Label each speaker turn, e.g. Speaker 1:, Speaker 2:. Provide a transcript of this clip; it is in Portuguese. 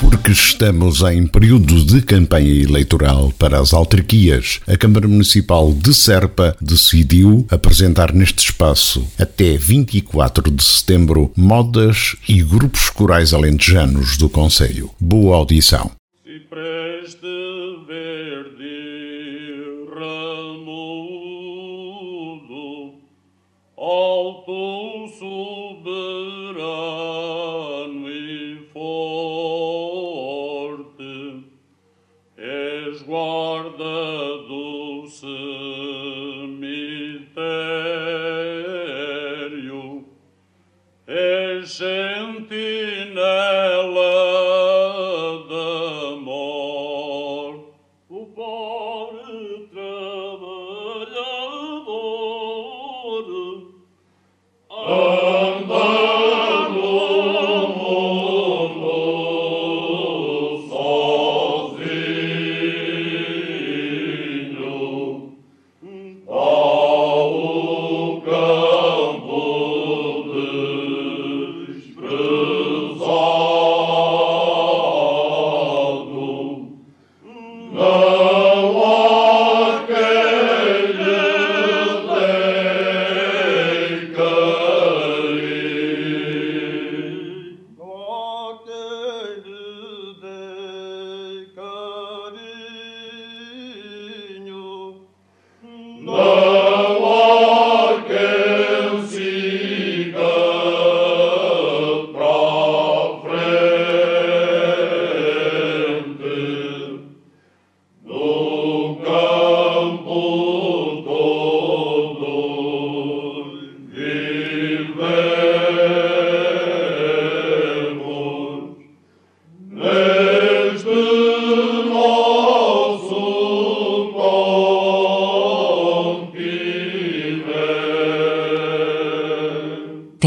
Speaker 1: Porque estamos em período de campanha eleitoral para as autarquias, a Câmara Municipal de Serpa decidiu apresentar neste espaço, até 24 de setembro, modas e grupos corais alentejanos do Conselho. Boa audição.
Speaker 2: resguarda do cemitério, é sentinela.